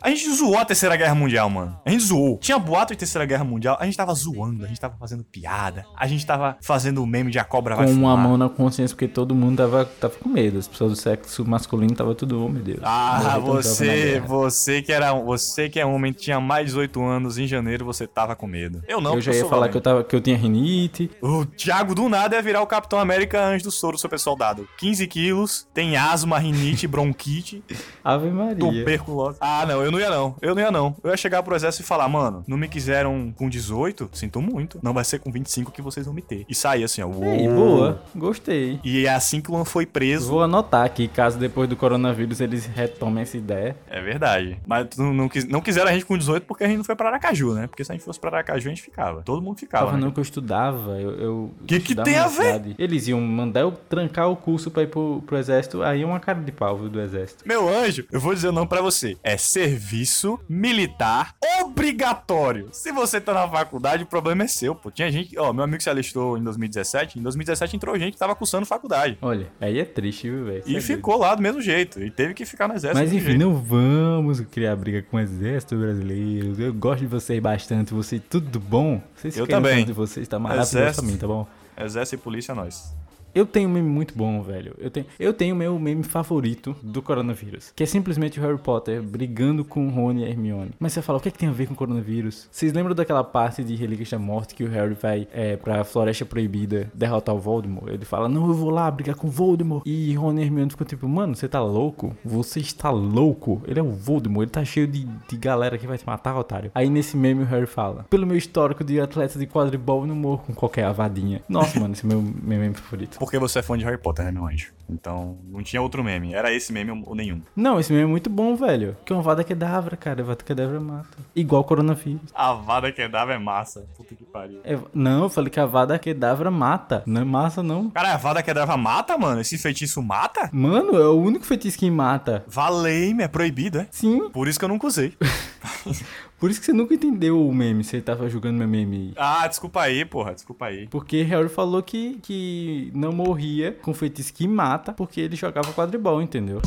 A gente zoou a Terceira Guerra Mundial, mano. A gente zoou. Tinha boato de Terceira Guerra Mundial, a gente tava zoando, a gente tava fazendo piada, a gente tava fazendo o meme de a cobra vai Com uma mão na consciência, porque todo mundo tava, tava com medo. As pessoas do sexo masculino tava tudo, oh meu Deus. Ah, você, você que era, você que é homem, tinha mais de 18 anos em janeiro, você tava com medo. Eu não, eu já ia falar homem. que eu, tava, que eu tinha rinite. O Thiago do nada ia virar o Capitão América antes do soro super soldado. 15 quilos, tem asma, rinite, bronquite, Ave Maria. tuberculose. Ah, não, eu não ia não. Eu não ia não. Eu ia chegar pro exército e falar, mano, não me quiseram com 18? Sinto muito. Não vai ser com 25 que vocês vão me ter. E sair assim, ó. Ei, boa. Gostei. E é assim que o Luan foi preso. Vou anotar aqui, caso depois do coronavírus eles retomem essa ideia. É verdade. Mas não, não, quis- não quiseram a gente com 18 porque a gente não foi pra Aracaju, né? Porque se a gente fosse pra Aracaju, a gente ficava. Todo mundo ficava. Tava né? não que eu estudava, eu... eu Que que tem a ver? cidade. Eles iam mandar eu trancar o curso pra ir pro, pro exército, aí é uma cara de pau viu, do exército. Meu anjo, eu vou dizer o nome pra você. É serviço militar obrigatório. Se você tá na faculdade, o problema é seu, pô. Tinha gente, ó, meu amigo se alistou em 2017. Em 2017 entrou gente que tava cursando faculdade. Olha, aí é triste, viu, velho? E é ficou lá do mesmo jeito. E teve que ficar no exército. Mas enfim, jeito. não vamos criar briga com o exército brasileiro. Eu gosto de vocês bastante, vocês tudo bom. Vocês Eu também. de vocês, tá maravilhoso Exército. pra mim, tá bom? Exército e polícia, nós. Eu tenho um meme muito bom, velho. Eu tenho, eu tenho meu meme favorito do coronavírus. Que é simplesmente o Harry Potter brigando com o Rony e Hermione. Mas você fala, o que, é que tem a ver com o coronavírus? Vocês lembram daquela parte de Relíquias da Morte que o Harry vai é, pra Floresta Proibida derrotar o Voldemort? Ele fala, não, eu vou lá brigar com o Voldemort. E Rony e Hermione ficam tipo, mano, você tá louco? Você está louco? Ele é o Voldemort, ele tá cheio de, de galera que vai te matar, otário. Aí nesse meme o Harry fala, pelo meu histórico de atleta de quadribol, eu não morro com qualquer avadinha. Nossa, mano, esse é meu, meu meme favorito. Porque você é fã de Harry Potter, né, meu anjo? Então, não tinha outro meme. Era esse meme ou nenhum. Não, esse meme é muito bom, velho. Que é uma vada kedavra, cara. Vada kedavra mata. Igual coronavírus. A vada que dava é massa. Puta que pariu. É- não, eu falei que a vada kedavra mata. Não é massa, não. Cara, a vada que dava mata, mano? Esse feitiço mata? Mano, é o único feitiço que mata. Valei-me, é proibido, é? Sim, Por isso que eu nunca usei. Por isso que você nunca entendeu o meme, você tava jogando meu meme. Ah, desculpa aí, porra, desculpa aí. Porque Harry falou que, que não morria com feitiço que mata porque ele jogava quadribol, entendeu?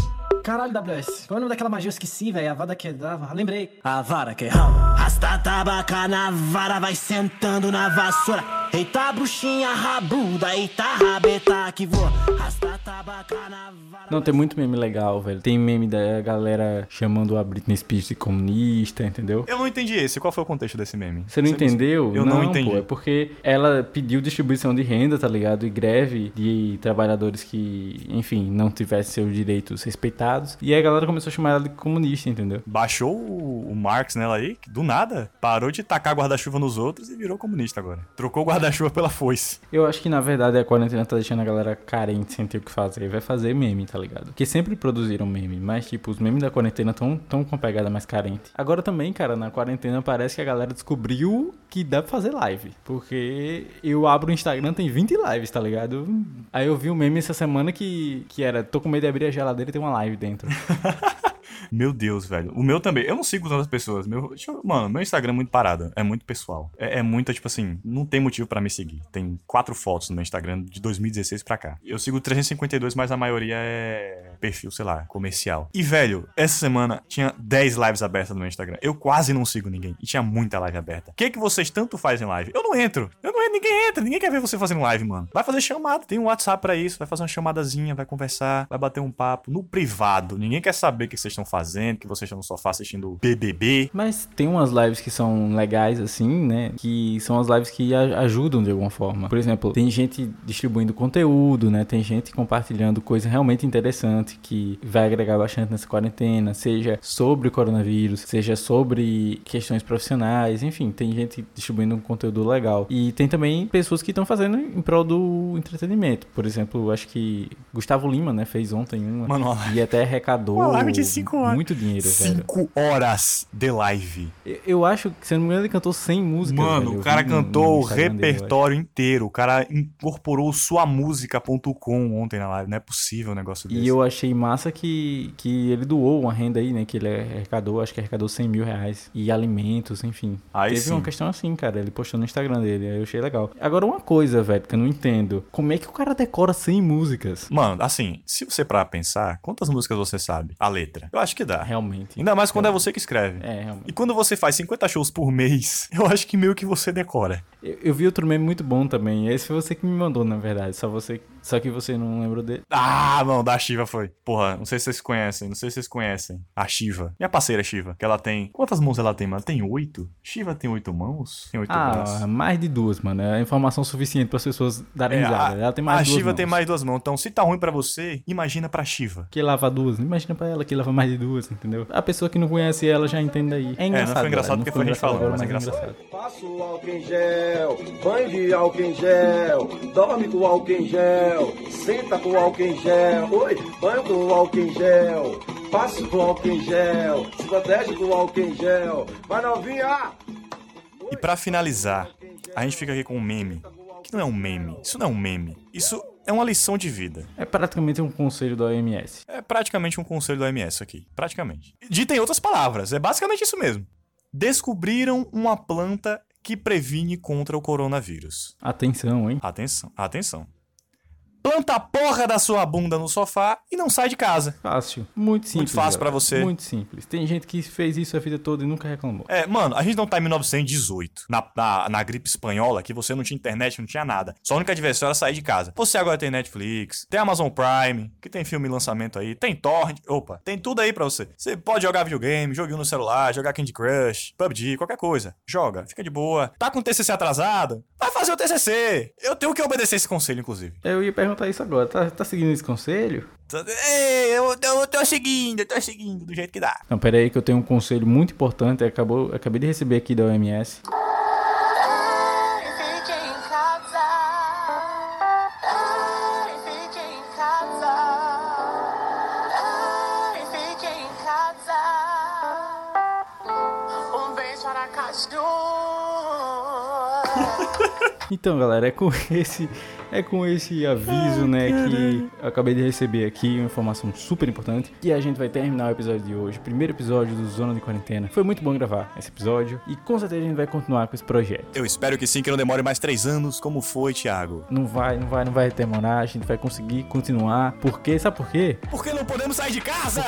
Caralho, WS. Qual é o nome daquela magia? Eu esqueci, velho. A vada que dava. Lembrei. A vara que rala. Rasta tabaca na vara, vai sentando na vassoura. Eita, bruxinha rabuda, eita, rabeta que voa. Rasta tabaca na vara. Não, tem muito meme legal, velho. Tem meme da galera chamando a Britney Spears de comunista, entendeu? Eu não entendi esse. Qual foi o contexto desse meme? Você não entendeu? Eu não, entendi. Pô, é porque ela pediu distribuição de renda, tá ligado? E greve de trabalhadores que, enfim, não tivessem seus direitos respeitados. E aí a galera começou a chamar ela de comunista, entendeu? Baixou o, Marx nela aí, que do nada, parou de tacar guarda-chuva nos outros e virou comunista agora. Trocou o guarda-chuva pela foice. Eu acho que na verdade a quarentena tá deixando a galera carente sem ter o que fazer. Vai fazer meme, tá ligado? Porque sempre produziram meme, mas tipo, os memes da quarentena tão, tão com pegada mais carente. Agora também, cara, na quarentena parece que a galera descobriu que dá pra fazer live. Porque eu abro o Instagram, tem 20 lives, tá ligado? Aí eu vi um meme essa semana que, que era, tô com medo de abrir a geladeira e tem uma live dentro. Meu Deus, velho. O meu também. Eu não sigo tantas pessoas. Meu, eu- mano, meu Instagram é muito parado. É muito pessoal. É, é tipo assim, não tem motivo pra me seguir. Tem quatro fotos no meu Instagram de 2016 pra cá. Eu sigo 352, mas a maioria é perfil, sei lá, comercial. E, velho, essa semana tinha 10 lives abertas no meu Instagram. Eu quase não sigo ninguém. E tinha muita live aberta. O que que vocês tanto fazem live? Eu não entro. Eu não entro. Ninguém entra. Ninguém quer ver você fazendo live, mano. Vai fazer chamada. Tem um WhatsApp pra isso. Vai fazer uma chamadazinha, vai conversar, vai bater um papo. No privado. Ninguém quer saber o que vocês estão fazendo, que vocês estão no sofá assistindo BBB. Mas tem umas lives que são legais, assim, né? Que são as lives que ajudam de alguma forma. Por exemplo, tem gente distribuindo conteúdo, né? Tem gente compartilhando coisa realmente interessante que vai agregar bastante nessa quarentena, seja sobre o coronavírus, seja sobre questões profissionais, enfim, tem gente distribuindo um conteúdo legal. E tem também pessoas que estão fazendo em prol do entretenimento. Por exemplo, acho que Gustavo Lima, né, fez ontem uma Mano, e até arrecadou Uma live de cinco horas. muito dinheiro, velho. 5 horas de live. Eu- Eu acho que, se eu não me engano, ele cantou 100 músicas. Mano, velho. o cara cantou no o Instagram dele, repertório inteiro. O cara incorporou suamusica.com ontem na live. Não é possível um negócio desse. E eu achei massa que, que ele doou uma renda aí, né? Que ele arrecadou, acho que arrecadou 100 mil reais. E alimentos, enfim. Aí Teve sim. uma questão assim, cara. Ele postou no Instagram dele. Aí eu achei legal. Agora, uma coisa, velho, que eu não entendo. Como é que o cara decora 100 músicas? Mano, assim, se você parar pra pensar, quantas músicas você sabe? A letra. Eu acho que dá. Realmente. Ainda mais quando é você que escreve. É, realmente. E quando você faz 50 shows por mês, eu acho que meio que você decora. Eu, eu vi outro meme muito bom também. Esse foi você que me mandou, na verdade. Só você. Só que você não lembrou dele. Ah, não, da Shiva foi. Porra, não sei se vocês conhecem, não sei se vocês conhecem. A Shiva. Minha parceira Shiva, que ela tem. Quantas mãos ela tem, mano? Ela tem oito? Shiva tem oito mãos? Tem oito. Ah, mais de duas, mano. É informação suficiente para as pessoas darem É, risada. a, Ela tem mais a duas Shiva mãos. tem mais duas mãos. Então, se tá ruim pra você, imagina pra Shiva. Que lava duas. Imagina pra ela que lava mais de duas, entendeu? A pessoa que não conhece ela já entende aí. É engraçado. não foi engraçado galera, porque foi a gente engraçado falando, mas é engraçado. Passa o álcool em gel, banho de álcool em gel, dorme com álcool em gel, senta com álcool em gel, oi, banho com álcool em gel, passa com álcool em gel, se protege com álcool em gel, vai novinha! E pra finalizar, a gente fica aqui com um meme. Que não é um meme. Isso não é um meme. Isso é uma lição de vida. É praticamente um conselho da OMS. É praticamente um conselho da OMS aqui. Praticamente. Dito em outras palavras, é basicamente isso mesmo. Descobriram uma planta que previne contra o coronavírus. Atenção, hein? Atenção, atenção. Planta a porra da sua bunda no sofá e não sai de casa. Fácil. Muito simples. fácil pra galera. você. Muito simples. Tem gente que fez isso a vida toda e nunca reclamou. É, mano, a gente não tá em 1918, na, na, na gripe espanhola, que você não tinha internet, não tinha nada. Sua única diversão era sair de casa. Você agora tem Netflix, tem Amazon Prime, que tem filme em lançamento aí, tem Torrent, opa, tem tudo aí pra você. Você pode jogar videogame, joguinho no celular, jogar Candy Crush, PUBG, qualquer coisa. Joga, fica de boa. Tá com o TCC atrasado? Vai fazer o TCC. Eu tenho que obedecer esse conselho, inclusive. Eu ia perguntar isso agora. Tá, tá seguindo esse conselho? Ei, eu, eu tô seguindo, eu tô seguindo do jeito que dá. Não, pera aí que eu tenho um conselho muito importante. Acabou, acabei de receber aqui da OMS. Então, galera, é com esse, é com esse aviso, né, que eu acabei de receber aqui uma informação super importante que a gente vai terminar o episódio de hoje, o primeiro episódio do Zona de Quarentena. Foi muito bom gravar esse episódio e com certeza a gente vai continuar com esse projeto. Eu espero que sim, que não demore mais três anos, como foi, Thiago. Não vai, não vai, não vai demorar, a gente vai conseguir continuar. Por quê? Sabe por quê? Porque não podemos sair de casa!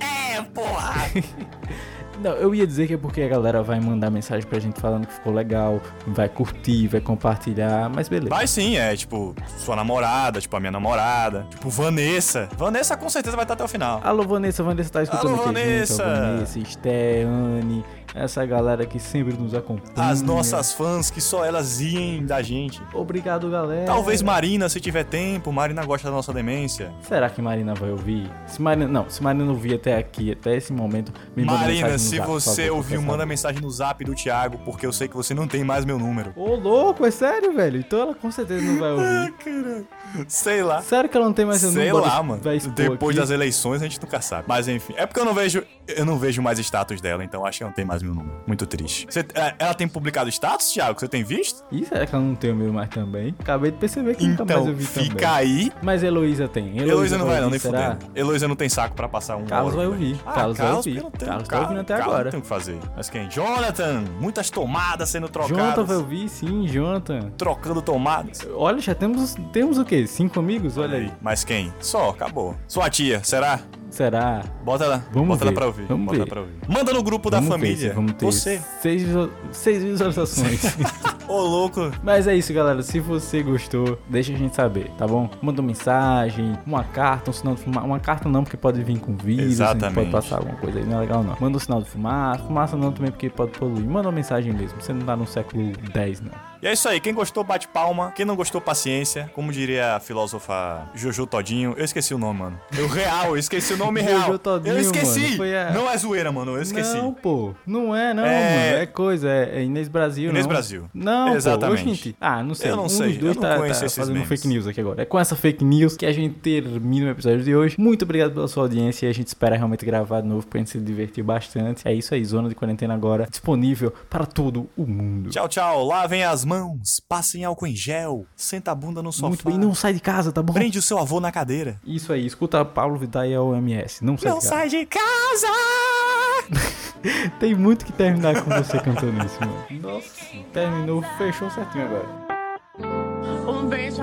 É, porra! Não, eu ia dizer que é porque a galera vai mandar mensagem pra gente falando que ficou legal, vai curtir, vai compartilhar, mas beleza. Vai sim, é tipo, sua namorada, tipo, a minha namorada, tipo, Vanessa. Vanessa com certeza vai estar até o final. Alô, Vanessa, Vanessa tá escutando Alô, aqui, Vanessa. gente, Vanessa, Esté, Anne, essa galera que sempre nos acompanha. As nossas fãs, que só elas riem da gente. Obrigado, galera. Talvez Marina, se tiver tempo, Marina gosta da nossa demência. Será que Marina vai ouvir? Se Marina, não, se Marina ouvir até aqui, até esse momento, me manda Marina, mensagem no se zap, você ouviu, por manda mensagem no zap do Thiago, porque eu sei que você não tem mais meu número. Ô, louco, é sério, velho? Então ela com certeza não vai ouvir. Sei lá. Sério que ela não tem mais Sei lá, mano. Vai Depois aqui? das eleições a gente nunca sabe. Mas enfim, é porque eu não vejo, eu não vejo mais status dela, então acho que não tem mais meu número. Muito triste. Você- é, ela tem publicado status, Thiago? Você tem visto? Ih, será que ela não tem o meu mais também? Acabei de perceber que nunca mais Então, eu vi fica também. aí. Mas Heloísa tem. Heloísa não vai não, nem será? fudendo. Heloísa não tem saco pra passar um Carlos vai ouvir. Ah, Carlos vai ouvir. Carlos tá Carlos- ouvindo até Carlos agora. Não tem o que fazer. Mas quem? Jonathan! Muitas tomadas sendo trocadas. Jonathan vai ouvir, sim, Jonathan. Trocando tomadas. Olha, já temos, temos o quê? Cinco amigos? Olha aí. Mas quem? Só, acabou. Sua tia, será? Será? Bota ela. Vamos bota ver. ela pra ouvir. Vamos bota ver. ela pra ouvir. Manda no grupo da Vamos ver família. vamos ter Você. Seis, seis visualizações. Ô, louco. Mas é isso, galera. Se você gostou, deixa a gente saber, tá bom? Manda uma mensagem, uma carta, um sinal de fumaça. Uma carta não, porque pode vir com vírus, Exatamente. pode passar alguma coisa aí, não é legal não. Manda um sinal de fumaça, fumaça não também, porque pode poluir. Manda uma mensagem mesmo, você não tá no século X, não. E é isso aí. Quem gostou, bate palma. Quem não gostou, paciência. Como diria a filósofa Jojo Todinho. Eu esqueci o nome, mano. Eu real, eu esqueci o nome Jojo real. Todinho, eu esqueci. mano, a- Não é zoeira, mano. Eu esqueci. Não, pô. Não é, não, É- mano. É coisa, é, é Inês Brasil, Inês não. Brasil. Não, Exatamente. pô. Oxente. Ah, não sei. Eu não um sei, dos dois eu não tá, tá fazendo memes. fake news aqui agora. É com essa fake news que a gente termina o episódio de hoje. Muito obrigado pela sua audiência e a gente espera realmente gravar de novo pra gente se divertir bastante. É isso aí, Zona de Quarentena agora disponível para todo o mundo. Tchau, tchau. Lavem as mãos. Passem álcool em gel. Senta a bunda no sofá. Muito bem, não sai de casa, tá bom? Prende o seu avô na cadeira. Isso aí, escuta Paulo Vittar e a OMS. Não sai Não de casa. sai de casa! Tem muito que terminar com você cantando isso, mano. Nossa, terminou, fechou certinho agora. Um beijo